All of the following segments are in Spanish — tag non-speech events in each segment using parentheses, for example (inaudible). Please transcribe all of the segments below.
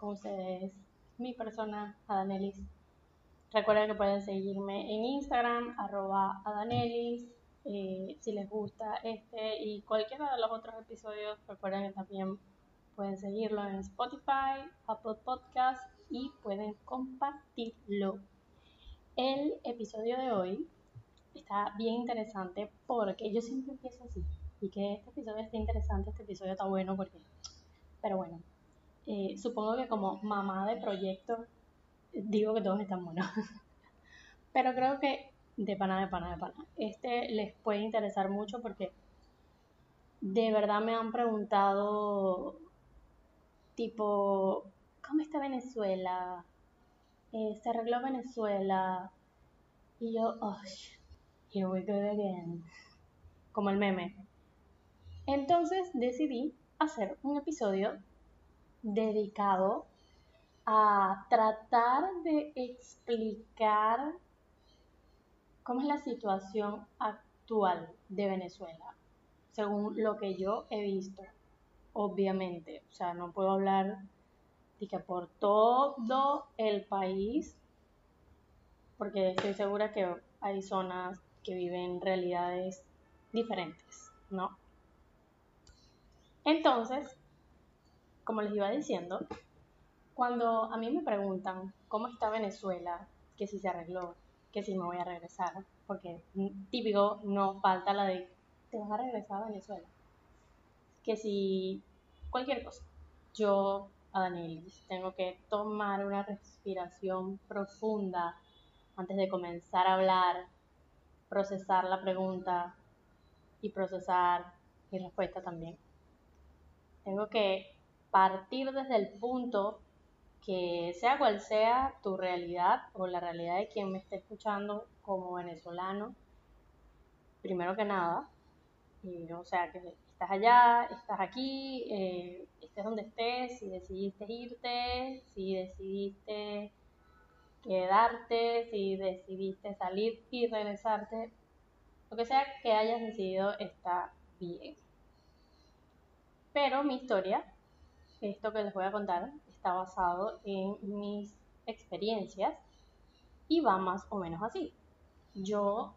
con ustedes, mi persona Adanelis. Recuerden que pueden seguirme en Instagram, arroba Adanelis. Eh, si les gusta este y cualquiera de los otros episodios, recuerden que también pueden seguirlo en Spotify, Apple Podcast y pueden compartirlo. El episodio de hoy está bien interesante porque yo siempre empiezo así y que este episodio esté interesante, este episodio está bueno porque... Pero bueno, eh, supongo que como mamá de proyecto digo que todos están buenos. (laughs) Pero creo que de pana, de pana, de pana. Este les puede interesar mucho porque de verdad me han preguntado tipo, ¿cómo está Venezuela? Eh, ¿Se arregló Venezuela? Y yo, oh, here we go again. Como el meme. Entonces decidí hacer un episodio dedicado a tratar de explicar cómo es la situación actual de Venezuela, según lo que yo he visto, obviamente. O sea, no puedo hablar de que por todo el país, porque estoy segura que hay zonas que viven realidades diferentes, ¿no? Entonces, como les iba diciendo, cuando a mí me preguntan cómo está Venezuela, que si se arregló, que si me voy a regresar, porque típico no falta la de te vas a regresar a Venezuela, que si cualquier cosa, yo a Danielis tengo que tomar una respiración profunda antes de comenzar a hablar, procesar la pregunta y procesar mi respuesta también. Tengo que partir desde el punto que sea cual sea tu realidad o la realidad de quien me esté escuchando como venezolano, primero que nada, o sea, que estás allá, estás aquí, eh, estés donde estés, si decidiste irte, si decidiste quedarte, si decidiste salir y regresarte, lo que sea que hayas decidido está bien. Pero mi historia, esto que les voy a contar, está basado en mis experiencias y va más o menos así. Yo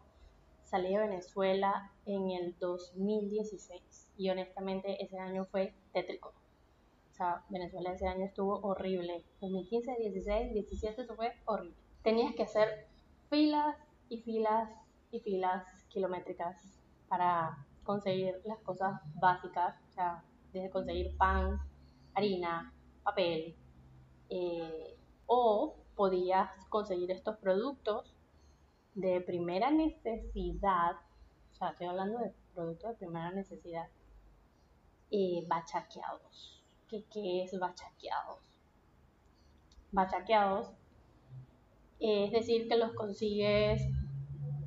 salí de Venezuela en el 2016 y honestamente ese año fue tétrico. O sea, Venezuela ese año estuvo horrible. 2015, 16, 17 eso fue horrible. Tenías que hacer filas y filas y filas kilométricas para conseguir las cosas básicas, o sea, desde conseguir pan, harina, papel, eh, o podías conseguir estos productos de primera necesidad, o sea, estoy hablando de productos de primera necesidad, eh, bachaqueados. ¿Qué, ¿Qué es bachaqueados? Bachaqueados es decir, que los consigues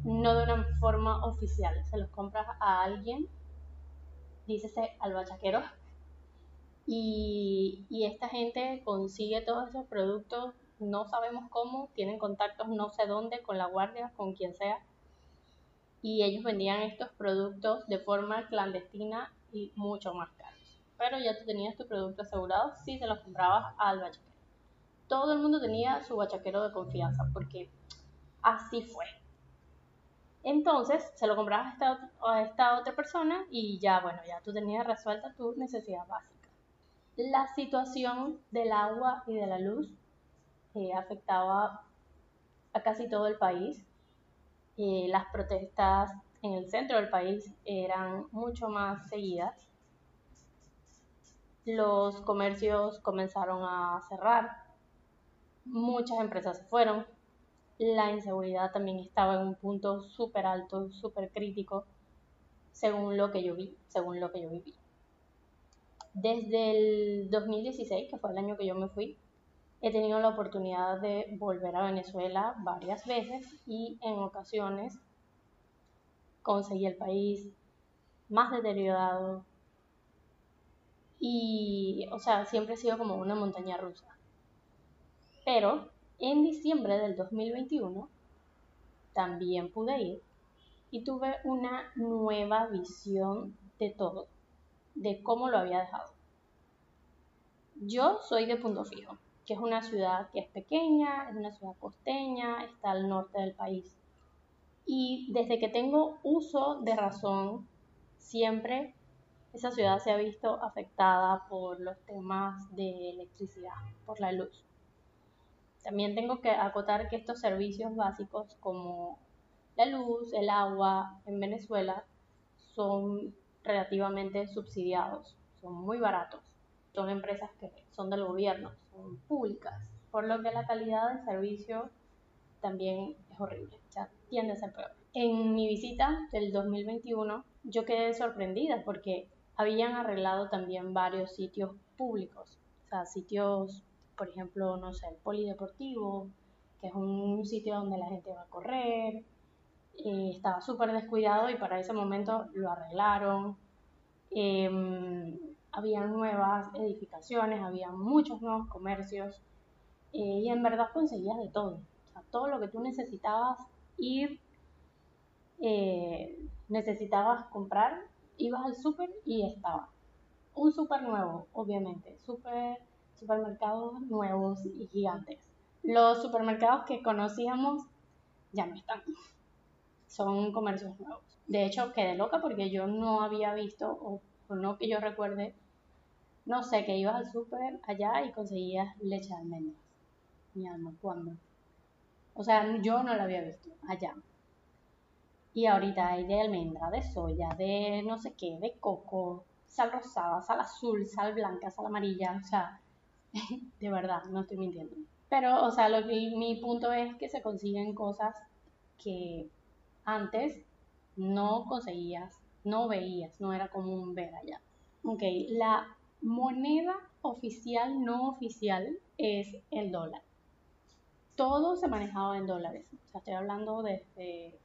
no de una forma oficial, se los compras a alguien dícese al bachaquero. Y, esta gente consigue todos esos productos, no sabemos cómo, tienen contactos no sé dónde, con la guardia, con quien sea. Y ellos vendían estos productos de forma clandestina y mucho más caros. Pero ya tú tenías tu producto asegurado si se los comprabas al bachaquero. Todo el mundo tenía su bachaquero de confianza porque así fue. Entonces se lo comprabas a esta, otra persona y ya, bueno, ya tú tenías resuelta tu necesidad básica. La situación del agua y de la luz afectaba a casi todo el país. Eh, las protestas en el centro del país eran mucho más seguidas. Los comercios comenzaron a cerrar. Muchas empresas se fueron la inseguridad también estaba en un punto súper alto, súper crítico, según lo que yo vi, según lo que yo viví. Desde el 2016, que fue el año que yo me fui, he tenido la oportunidad de volver a Venezuela varias veces y en ocasiones conseguí el país más deteriorado y, o sea, siempre ha sido como una montaña rusa. Pero en diciembre del 2021 también pude ir y tuve una nueva visión de todo. De cómo lo había dejado. Yo soy de Punto Fijo, que es una ciudad que es pequeña, es una ciudad costeña, está al norte del país. Y desde que tengo uso de razón, siempre esa ciudad se ha visto afectada por los temas de electricidad, por la luz. También tengo que acotar que estos servicios básicos como la luz, el agua en Venezuela son relativamente subsidiados, son muy baratos. Son empresas que son del gobierno, son públicas, por lo que la calidad del servicio también es horrible, o sea, tiende a ser peor. En mi visita del 2021 yo quedé sorprendida porque habían arreglado también varios sitios públicos, o sea, sitios, por ejemplo, no sé, el polideportivo, que es un sitio donde la gente va a correr, estaba súper descuidado y para ese momento lo arreglaron. Eh, había nuevas edificaciones, había muchos nuevos comercios eh, y en verdad conseguías de todo. Todo lo que tú necesitabas ir, eh, necesitabas comprar, ibas al súper y estaba. Un súper nuevo, obviamente, super, supermercados nuevos y gigantes. Los supermercados que conocíamos ya no están son comercios nuevos. De hecho, quedé loca porque yo no había visto, o, no que yo recuerde, no sé, que ibas al súper allá y conseguías leche de almendras. Mi alma, ¿cuándo? O sea, yo no la había visto allá. Y ahorita hay de almendra, de soya, de no sé qué, de coco, sal rosada, sal azul, sal blanca, sal amarilla. O sea, (laughs) de verdad, no estoy mintiendo. Pero, o sea, lo mi punto es que se consiguen cosas que antes no conseguías, no veías, no era común ver allá. Ok, la moneda oficial, no oficial, es el dólar. Todo se manejaba en dólares. O sea, estoy hablando desde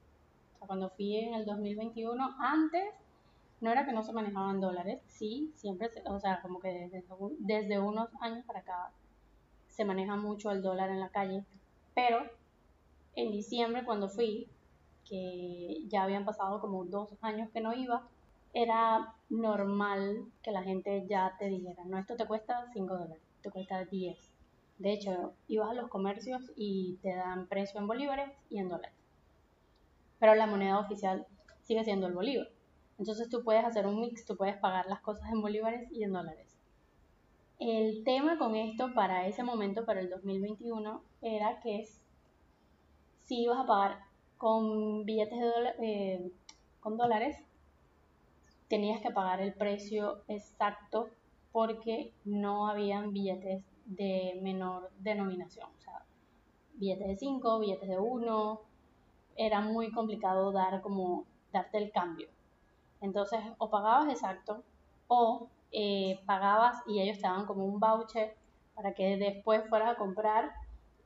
cuando fui en el 2021. Antes no era que no se manejaba en dólares, sí, siempre, o sea, como que desde, desde unos años para acá se maneja mucho el dólar en la calle. Pero en diciembre, cuando fui, que ya habían pasado como dos años que no iba, era normal que la gente ya te dijera, no, esto te cuesta 5 dólares, te cuesta 10. De hecho, ibas a los comercios y te dan precio en bolívares y en dólares. Pero la moneda oficial sigue siendo el bolívar. Entonces tú puedes hacer un mix, tú puedes pagar las cosas en bolívares y en dólares. El tema con esto para ese momento, para el 2021, era que si ibas a pagar con billetes de eh, con dólares, tenías que pagar el precio exacto porque no habían billetes de menor denominación. O sea, billetes de 5, billetes de 1, era muy complicado dar como darte el cambio. Entonces, o pagabas exacto o eh, pagabas y ellos te daban como un voucher para que después fueras a comprar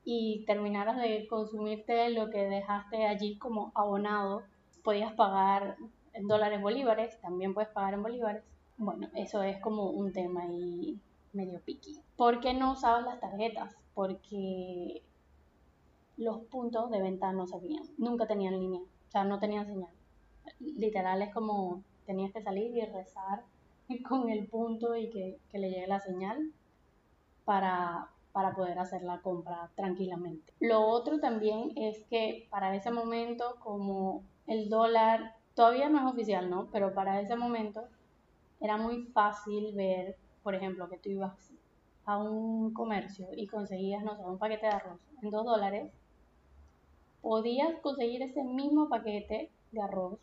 y terminaras de consumirte lo que dejaste allí como abonado, podías pagar en dólares bolívares, también puedes pagar en bolívares. Bueno, eso es como un tema ahí medio piqui. ¿Por qué no usabas las tarjetas? Porque los puntos de venta no servían, nunca tenían línea, o sea, no tenían señal. Literal es como tenías que salir y rezar (laughs) con el punto y que, que le llegue la señal para, para poder hacer la compra tranquilamente. Lo otro también es que para ese momento, como el dólar todavía no es oficial, ¿no? Pero para ese momento era muy fácil ver, por ejemplo, que tú ibas a un comercio y conseguías, no sé, un paquete de arroz en dos dólares, podías conseguir ese mismo paquete de arroz,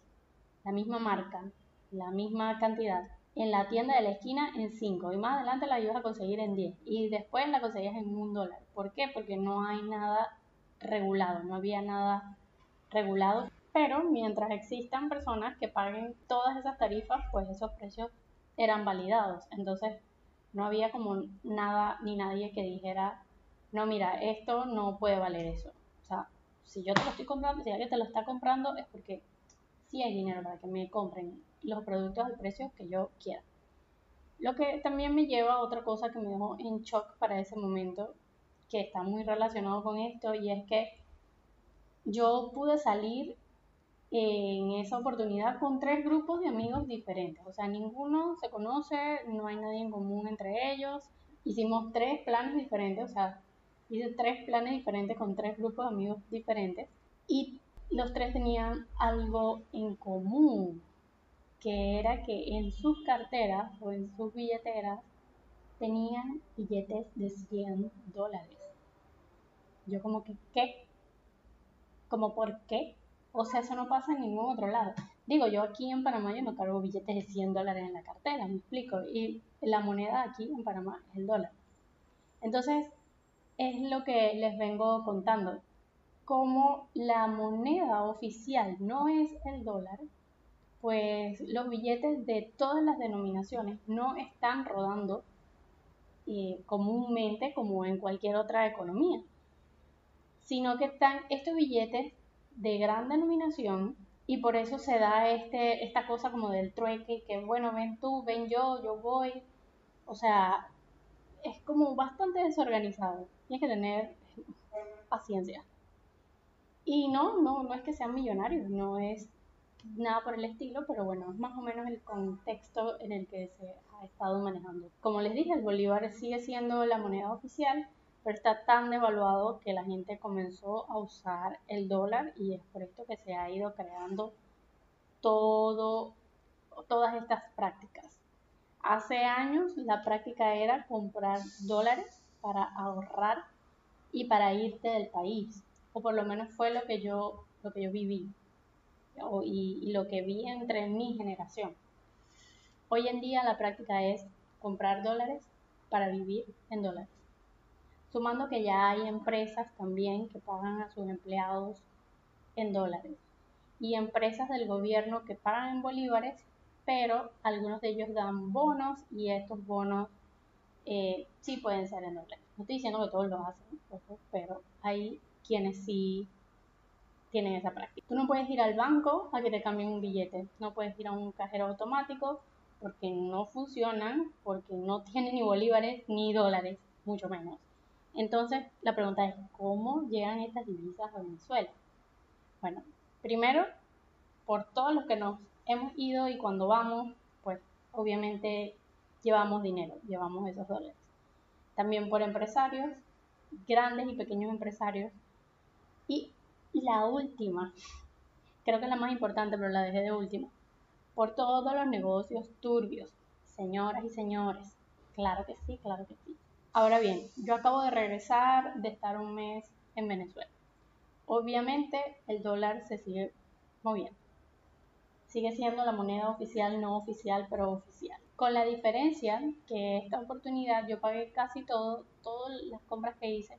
la misma marca, la misma cantidad, en la tienda de la esquina en 5 y más adelante la ibas a conseguir en 10 y después la conseguías en un dólar. ¿Por qué? Porque no hay nada regulado, no había nada regulado. Pero mientras existan personas que paguen todas esas tarifas, pues esos precios eran validados. Entonces no había como nada ni nadie que dijera, no, mira, esto no puede valer eso. O sea, si yo te lo estoy comprando, si alguien te lo está comprando, es porque sí hay dinero para que me compren los productos al precio que yo quiera. Lo que también me lleva a otra cosa que me dejó en shock para ese momento, que está muy relacionado con esto, y es que yo pude salir en esa oportunidad con tres grupos de amigos diferentes. O sea, ninguno se conoce, no hay nadie en común entre ellos. Hicimos tres planes diferentes, o sea, hice tres planes diferentes con tres grupos de amigos diferentes. Y los tres tenían algo en común, que era que en sus carteras o en sus billeteras tenían billetes de 100 dólares. Yo como que, ¿qué? ¿Como por qué? O sea, eso no pasa en ningún otro lado. Digo, yo aquí en Panamá yo no cargo billetes de 100 dólares en la cartera, me explico. Y la moneda aquí en Panamá es el dólar. Entonces, es lo que les vengo contando. Como la moneda oficial no es el dólar, pues los billetes de todas las denominaciones no están rodando eh, comúnmente como en cualquier otra economía, sino que están estos billetes de gran denominación y por eso se da este, esta cosa como del trueque, que bueno, ven tú, ven yo, yo voy. O sea, es como bastante desorganizado. Tienes que tener paciencia. Y no, no, no es que sean millonarios, no es nada por el estilo, pero bueno, es más o menos el contexto en el que se ha estado manejando. Como les dije, el bolívar sigue siendo la moneda oficial, pero está tan devaluado que la gente comenzó a usar el dólar y es por esto que se ha ido creando todo, todas estas prácticas. Hace años la práctica era comprar dólares para ahorrar y para irte del país, o por lo menos fue lo que yo, lo que yo viví y, lo que vi entre mi generación. Hoy en día la práctica es comprar dólares para vivir en dólares sumando que ya hay empresas también que pagan a sus empleados en dólares y empresas del gobierno que pagan en bolívares, pero algunos de ellos dan bonos y estos bonos eh, sí pueden ser en dólares. No estoy diciendo que todos lo hacen, pero hay quienes sí tienen esa práctica. Tú no puedes ir al banco a que te cambien un billete, no puedes ir a un cajero automático porque no funcionan, porque no (laughs) tienen ni bolívares ni dólares, mucho menos. Entonces, la pregunta es, ¿cómo llegan estas divisas a Venezuela? Bueno, primero, por todos los que nos hemos ido y cuando vamos, pues obviamente llevamos dinero, llevamos esos dólares. También por empresarios, grandes y pequeños empresarios. Y la última, creo que es la más importante, pero la dejé de última, por todos los negocios turbios, señoras y señores. Claro que sí, claro que sí. Ahora bien, yo acabo de regresar de estar un mes en Venezuela. Obviamente el dólar se sigue moviendo. Sigue siendo la moneda oficial, no oficial, pero oficial. Con la diferencia que esta oportunidad yo pagué casi todo, todas las compras que hice,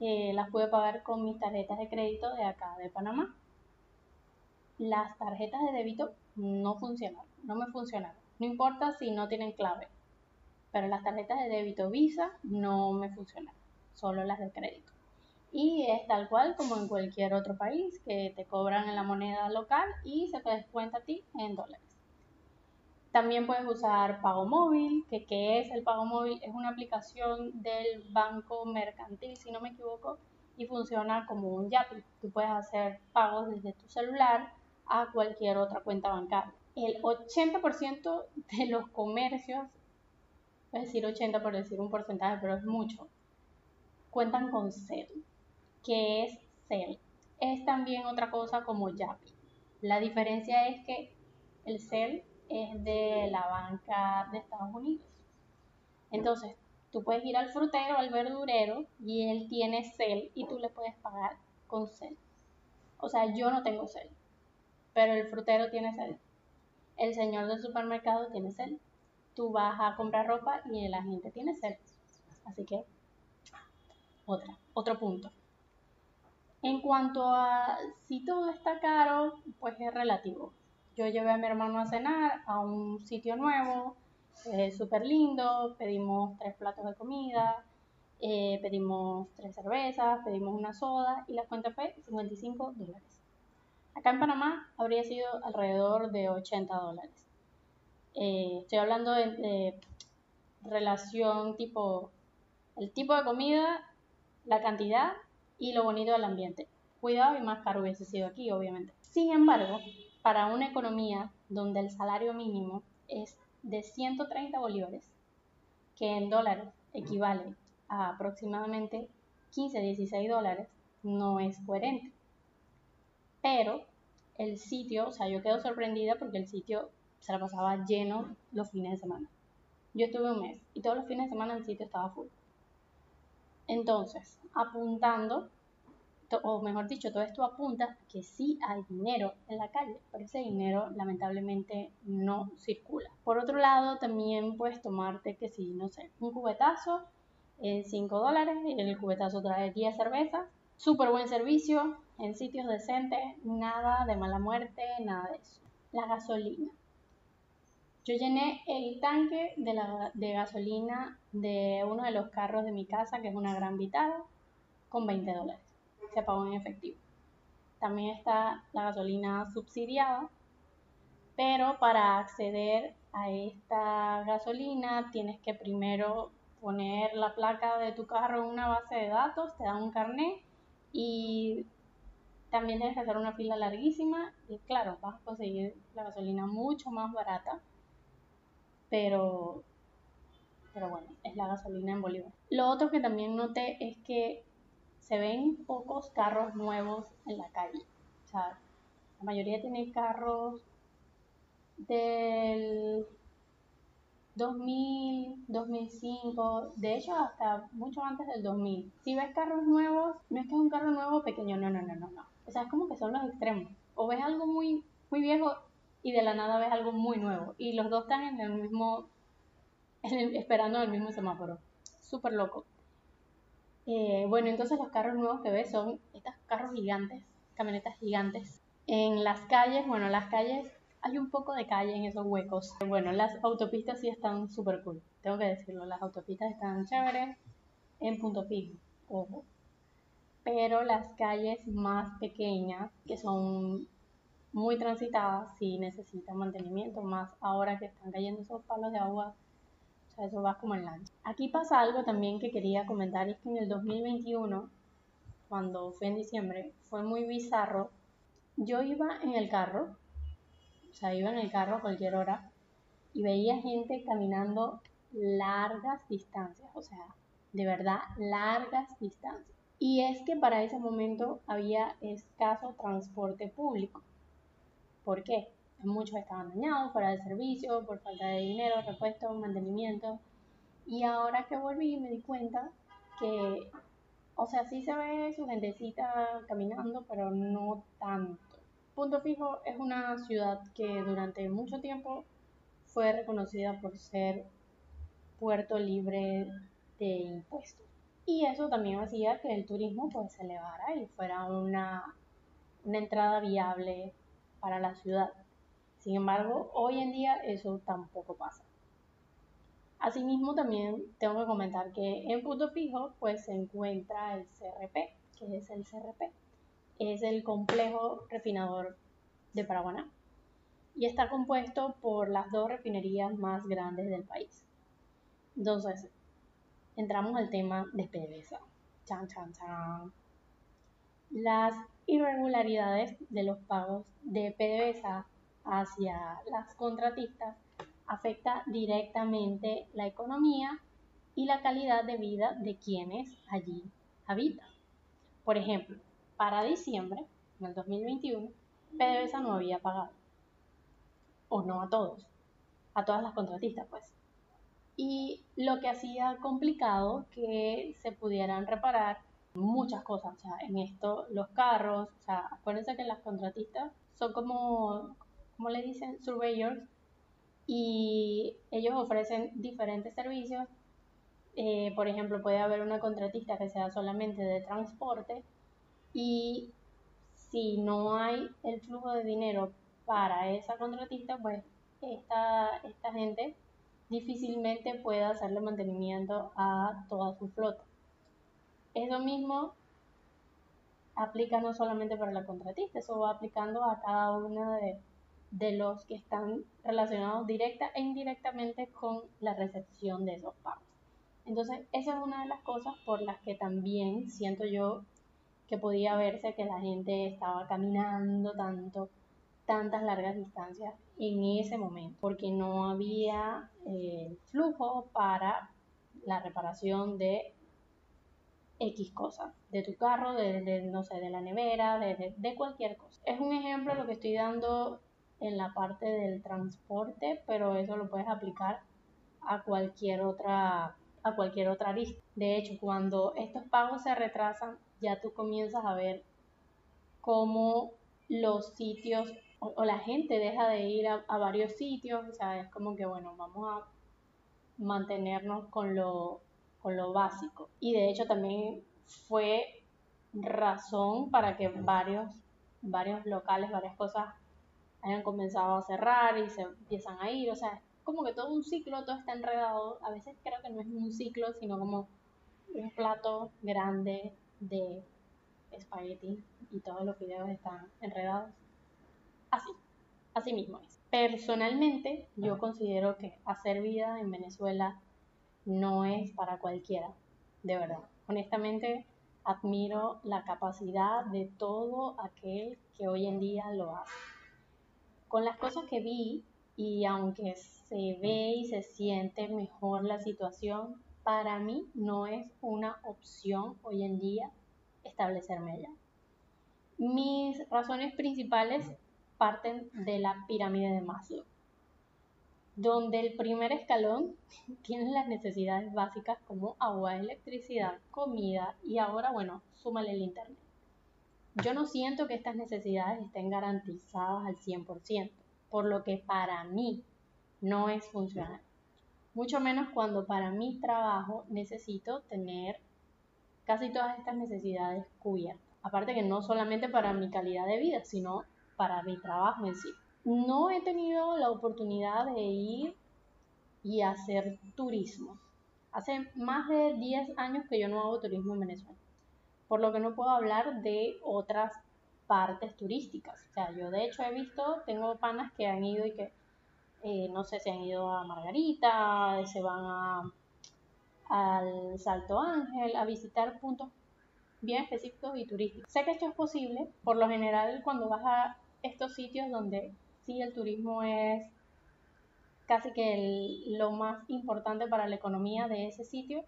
las pude pagar con mis tarjetas de crédito de acá de Panamá. Las tarjetas de débito no funcionaron, no me funcionaron. No importa si no tienen clave pero las tarjetas de débito Visa no me funcionan, solo las de crédito. Y es tal cual como en cualquier otro país, que te cobran en la moneda local y se te descuenta a ti en dólares. También puedes usar Pago Móvil, que ¿qué es el Pago Móvil? Es una aplicación del banco mercantil, si no me equivoco, y funciona como un Yapi. Tú puedes hacer pagos desde tu celular a cualquier otra cuenta bancaria. El 80% de los comercios es decir 80 por decir un porcentaje, pero es mucho, cuentan con CEL. ¿Qué es CEL? Es también otra cosa como YAPI. La diferencia es que el CEL es de la banca de Estados Unidos. Entonces, tú puedes ir al frutero, al verdurero, y él tiene CEL y tú le puedes pagar con CEL. O sea, yo no tengo CEL, pero el frutero tiene CEL. El señor del supermercado tiene CEL tú vas a comprar ropa y la gente tiene sed. Así que, otra, otro punto. En cuanto a si todo está caro, pues es relativo. Yo llevé a mi hermano a cenar a un sitio nuevo, eh, súper lindo, pedimos tres platos de comida, eh, pedimos tres cervezas, pedimos una soda y la cuenta fue 55 dólares. Acá en Panamá habría sido alrededor de 80 dólares. Eh, estoy hablando de, relación tipo, el tipo de comida, la cantidad y lo bonito del ambiente. Cuidado y más caro hubiese sido aquí, obviamente. Sin embargo, para una economía donde el salario mínimo es de 130 bolívares, que en dólares equivale a aproximadamente 15-16 dólares, no es coherente. Pero el sitio, o sea, yo quedo sorprendida porque el sitio se la pasaba lleno los fines de semana. Yo estuve un mes y todos los fines de semana el sitio estaba full. Entonces, apuntando o mejor dicho, todo esto apunta que sí hay dinero en la calle, pero ese dinero lamentablemente no circula. Por otro lado, también puedes tomarte que si, no sé, un cubetazo en 5 dólares, el cubetazo trae 10 cervezas, súper buen servicio, en sitios decentes, nada de mala muerte, nada de eso. La gasolina. Yo llené el tanque de, de gasolina de uno de los carros de mi casa, que es una gran vital, con 20 dólares se pagó en efectivo. También está la gasolina subsidiada, pero para acceder a esta gasolina tienes que primero poner la placa de tu carro en una base de datos, te dan un carnet y también tienes que hacer una fila larguísima y claro, vas a conseguir la gasolina mucho más barata, pero, pero bueno, es la gasolina en Bolívar. Lo otro que también noté es que se ven pocos carros nuevos en la calle. O sea, la mayoría tiene carros del 2000, 2005, de hecho hasta mucho antes del 2000. Si ves carros nuevos, no es que es un carro nuevo pequeño, no, no, no, no, no. O sea, es como que son los extremos. O ves algo muy, muy viejo y de la nada ves algo muy nuevo. Y los dos están en el mismo, esperando el mismo semáforo. Súper loco. Eh, bueno, entonces los carros nuevos que ves son estos carros gigantes, camionetas gigantes. En las calles, bueno, las calles, hay un poco de calle en esos huecos. Bueno, las autopistas sí están súper cool, tengo que decirlo, las autopistas están chéveres en punto fijo, ojo. Pero las calles más pequeñas, que son muy transitadas, sí necesitan mantenimiento, más ahora que están cayendo esos palos de agua eso va como en lancha. Aquí pasa algo también que quería comentar, es que en el 2021, cuando fue en diciembre, fue muy bizarro. Yo iba en el carro, o sea, iba en el carro a cualquier hora y veía gente caminando largas distancias, o sea, de verdad, largas distancias. Y es que para ese momento había escaso transporte público. ¿Por qué? Muchos estaban dañados, fuera de servicio, por falta de dinero, repuesto, mantenimiento. Y ahora que volví me di cuenta que, o sea, sí se ve su gentecita caminando, pero no tanto. Punto Fijo es una ciudad que durante mucho tiempo fue reconocida por ser puerto libre de impuestos. Y eso también hacía que el turismo pues se elevara y fuera una, una entrada viable para la ciudad. Sin embargo, hoy en día eso tampoco pasa. Asimismo, también tengo que comentar que en punto fijo pues se encuentra el CRP, que es el CRP. Es el complejo refinador de Paraguaná y está compuesto por las dos refinerías más grandes del país. Entonces, entramos al tema de PDVSA. Chan, chan, chan. Las irregularidades de los pagos de PDVSA hacia las contratistas afecta directamente la economía y la calidad de vida de quienes allí habitan. Por ejemplo, para diciembre, en el 2021, PDVSA no había pagado. O no a todos, a todas las contratistas, pues. Y lo que hacía complicado que se pudieran reparar muchas cosas. O sea, en esto, los carros, o sea, acuérdense que las contratistas son como como le dicen, surveyors, y ellos ofrecen diferentes servicios. Eh, por ejemplo, puede haber una contratista que sea solamente de transporte y si no hay el flujo de dinero para esa contratista, pues esta, esta gente difícilmente puede hacerle mantenimiento a toda su flota. Eso mismo aplica no solamente para la contratista, eso va aplicando a cada una de, de los que están relacionados directa e indirectamente con la recepción de esos pagos. Entonces, esa es una de las cosas por las que también siento yo que podía verse que la gente estaba caminando tanto, tantas largas distancias en ese momento, porque no había eh, flujo para la reparación de X cosas, de tu carro, de, no sé, de la nevera, de, de, cualquier cosa. Es un ejemplo lo que estoy dando en la parte del transporte, pero eso lo puedes aplicar a cualquier otra a cualquier otra lista. De hecho, cuando estos pagos se retrasan, ya tú comienzas a ver cómo los sitios o, la gente deja de ir a, a, varios sitios, o sea, es como que, bueno, vamos a mantenernos con lo, con lo básico. Y de hecho también fue razón para que varios, varios locales, varias cosas hayan comenzado a cerrar y se empiezan a ir, o sea, como que todo un ciclo, todo está enredado. A veces creo que no es un ciclo, sino como un plato grande de espagueti y todos los videos están enredados. Así, así mismo es. Personalmente, yo considero que hacer vida en Venezuela no es para cualquiera, de verdad. Honestamente, admiro la capacidad de todo aquel que hoy en día lo hace. Con las cosas que vi y aunque se ve y se siente mejor la situación, para mí no es una opción hoy en día establecerme allá. Mis razones principales parten de la pirámide de Maslow, donde el primer escalón (laughs) tiene las necesidades básicas como agua, electricidad, comida y ahora, bueno, súmale el internet. Yo no siento que estas necesidades estén garantizadas al 100% por lo que para mí no es funcional. Mucho menos cuando para mi trabajo necesito tener casi todas estas necesidades cubiertas. Aparte que no solamente para mi calidad de vida, sino para mi trabajo en sí. No he tenido la oportunidad de ir y hacer turismo. Hace más de 10 años que yo no hago turismo en Venezuela, por lo que no puedo hablar de otras partes turísticas. O sea, yo de hecho he visto, tengo panas que han ido y que, eh, no sé, se han ido a Margarita, se van a, al Salto Ángel, a visitar puntos bien específicos y turísticos. Sé que esto es posible, por lo general cuando vas a estos sitios donde sí el turismo es casi que lo más importante para la economía de ese sitio,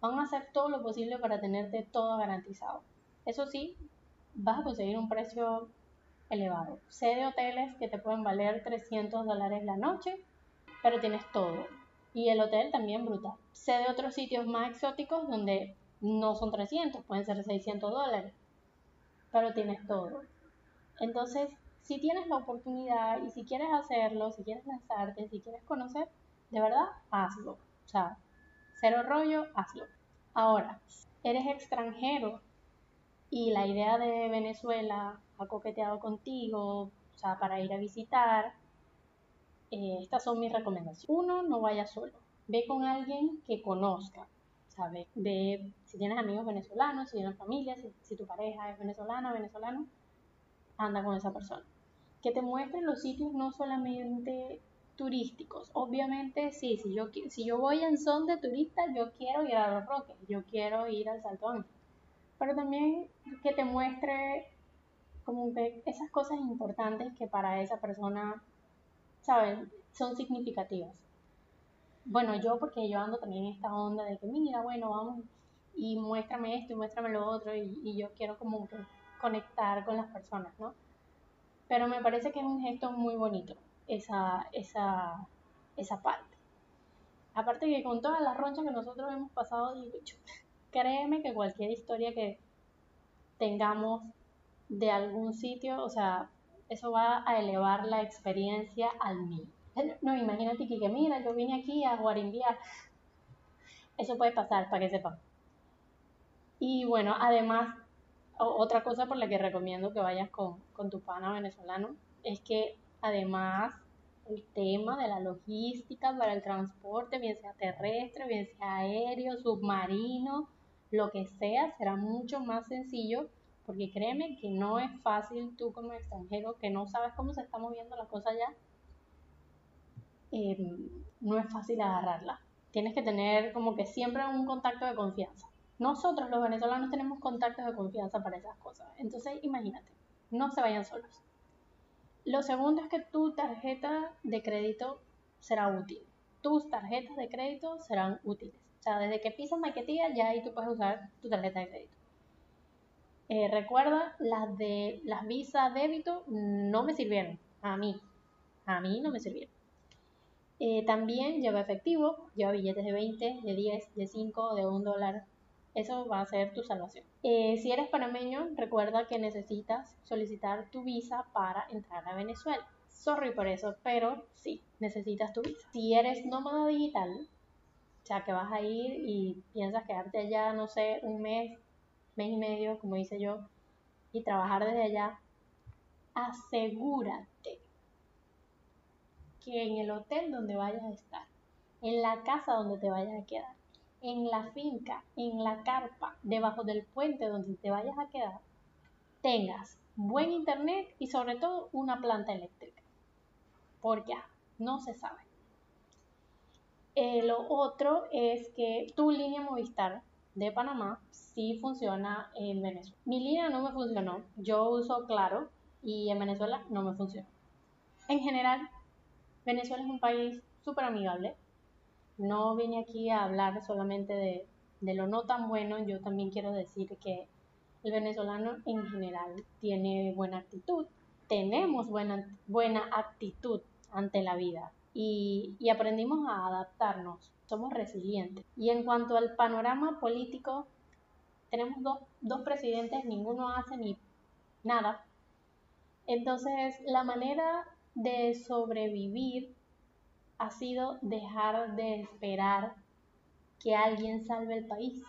van a hacer todo lo posible para tenerte todo garantizado. Eso sí, vas a conseguir un precio elevado. Sé de hoteles que te pueden valer 300 dólares la noche, pero tienes todo. Y el hotel también brutal. Sé de otros sitios más exóticos donde no son 300, pueden ser 600 dólares, pero tienes todo. Entonces, si tienes la oportunidad y si quieres hacerlo, si quieres lanzarte, si quieres conocer, de verdad, hazlo. O sea, cero rollo, hazlo. Ahora, eres extranjero y la idea de Venezuela ha coqueteado contigo, o sea, para ir a visitar, eh, estas son mis recomendaciones. Uno, no vaya solo. Ve con alguien que conozca. ¿sabe? Ve, si tienes amigos venezolanos, si tienes familia, si, tu pareja es venezolana, venezolano, anda con esa persona. Que te muestre los sitios no solamente turísticos. Obviamente, sí, si yo, si yo voy en son de turista, yo quiero ir a los Roques, yo quiero ir al Salto Ángel pero también que te muestre como que esas cosas importantes que para esa persona, ¿sabes? Son significativas. Bueno, yo porque yo ando también en esta onda de que, mira, bueno, vamos y muéstrame esto y muéstrame lo otro y, y yo quiero como que conectar con las personas, ¿no? Pero me parece que es un gesto muy bonito esa, esa, esa parte. Aparte que con todas las ronchas que nosotros hemos pasado, digo, (laughs) créeme que cualquier historia que tengamos de algún sitio, o sea, eso va a elevar la experiencia al mil. No, imagínate que, mira, yo vine aquí a Guarimbiar. Eso puede pasar, para que sepan. Y bueno, además, otra cosa por la que recomiendo que vayas con, con tu pana venezolano es que además el tema de la logística para el transporte, bien sea terrestre, bien sea aéreo, submarino, lo que sea será mucho más sencillo porque créeme que no es fácil tú como extranjero que no sabes cómo se está moviendo la cosa ya, em, no es fácil agarrarla. Tienes que tener como que siempre un contacto de confianza. Nosotros los venezolanos tenemos contactos de confianza para esas cosas. Entonces, imagínate, no se vayan solos. Lo segundo es que tu tarjeta de crédito será útil. Tus tarjetas de crédito serán útiles. O sea, desde que pisas Maquetía, ya ahí tú puedes usar tu tarjeta de crédito. Eh, recuerda, las de las Visa débito no me sirvieron. A mí. A mí no me sirvieron. Eh, también lleva efectivo, lleva billetes de 20, de 10, de 5, de 1 dólar. Eso va a ser tu salvación. Eh, si eres panameño, recuerda que necesitas solicitar tu visa para entrar a Venezuela. Sorry por eso, pero sí, necesitas tu visa. Si eres nómada digital, o sea que vas a ir y piensas quedarte allá, no sé, un mes, mes y medio, como hice yo, y trabajar desde allá, asegúrate que en el hotel donde vayas a estar, en la casa donde te vayas a quedar, en la finca, en la carpa, debajo del puente donde te vayas a quedar, tengas buen internet y sobre todo una planta eléctrica. Porque no se sabe. Eh, lo otro es que tu línea Movistar de Panamá sí funciona en Venezuela. Mi línea no me funcionó. Yo uso Claro y en Venezuela no me funciona. En general, Venezuela es un país súper amigable. No vine aquí a hablar solamente de, lo no tan bueno. Yo también quiero decir que el venezolano en general tiene buena actitud. Tenemos buena, buena actitud ante la vida y, y aprendimos a adaptarnos somos resilientes. Y en cuanto al panorama político, tenemos dos presidentes, ninguno hace ni nada. Entonces, la manera de sobrevivir ha sido dejar de esperar que alguien salve el país.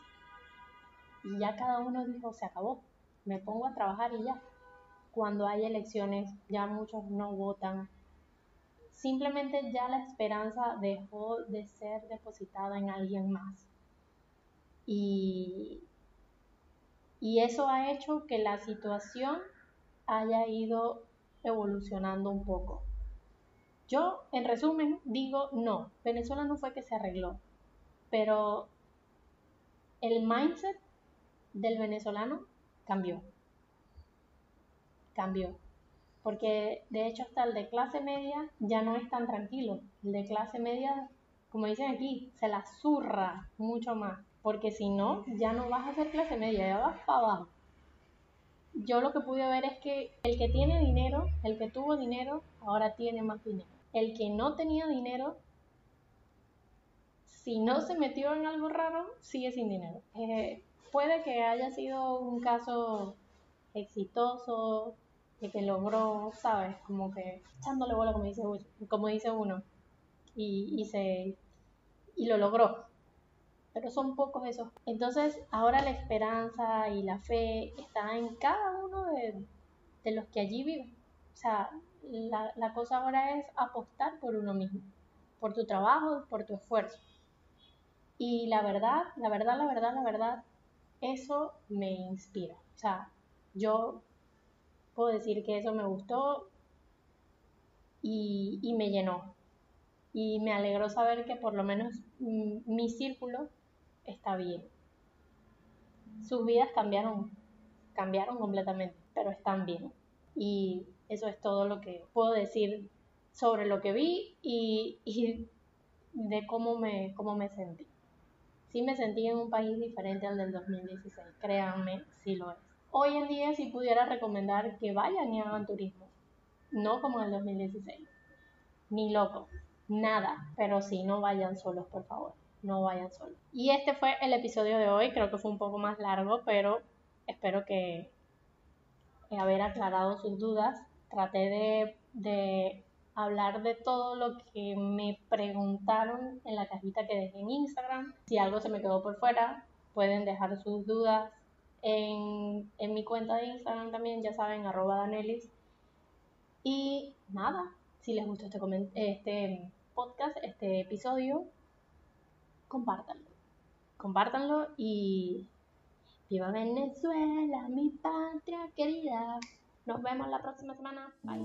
Y ya cada uno dijo, se acabó, me pongo a trabajar y ya. Cuando hay elecciones, ya muchos no votan, simplemente ya la esperanza dejó de ser depositada en alguien más. Y, y eso ha hecho que la situación haya ido evolucionando un poco. Yo, en resumen, digo no, Venezuela no fue que se arregló, pero el mindset del venezolano cambió. Cambió porque de hecho hasta el de clase media ya no es tan tranquilo. El de clase media, como dicen aquí, se la zurra mucho más, porque si no, ya no vas a ser clase media, ya vas para abajo. Yo lo que pude ver es que el que tiene dinero, el que tuvo dinero, ahora tiene más dinero. El que no tenía dinero, si no se metió en algo raro, sigue sin dinero. Eh, puede que haya sido un caso exitoso, de que logró, ¿sabes? Como que echándole bola, como dice, como dice uno, y, y, se, y lo logró. Pero son pocos esos. Entonces, ahora la esperanza y la fe está en cada uno de, de los que allí viven. O sea, la, la cosa ahora es apostar por uno mismo, por tu trabajo, por tu esfuerzo. Y la verdad, la verdad, la verdad, la verdad, eso me inspira. O sea, yo puedo decir que eso me gustó y, me llenó. Y me alegró saber que por lo menos mi círculo está bien. Sus vidas cambiaron, cambiaron completamente, pero están bien. Y eso es todo lo que puedo decir sobre lo que vi y, de cómo me, cómo me sentí. Sí me sentí en un país diferente al del 2016, créanme, sí lo es hoy en día si pudiera recomendar que vayan y hagan turismo. No como en el 2016. Ni loco. Nada. Pero sí, no vayan solos, por favor. No vayan solos. Y este fue el episodio de hoy. Creo que fue un poco más largo, pero espero que haber aclarado sus dudas. Traté de, de hablar de todo lo que me preguntaron en la cajita que dejé en Instagram. Si algo se me quedó por fuera, pueden dejar sus dudas en, en mi cuenta de Instagram también, ya saben, arroba danelis. Y nada, si les gustó este, este podcast, este episodio, compártanlo. Compártanlo y viva Venezuela, mi patria querida. Nos vemos la próxima semana. Bye.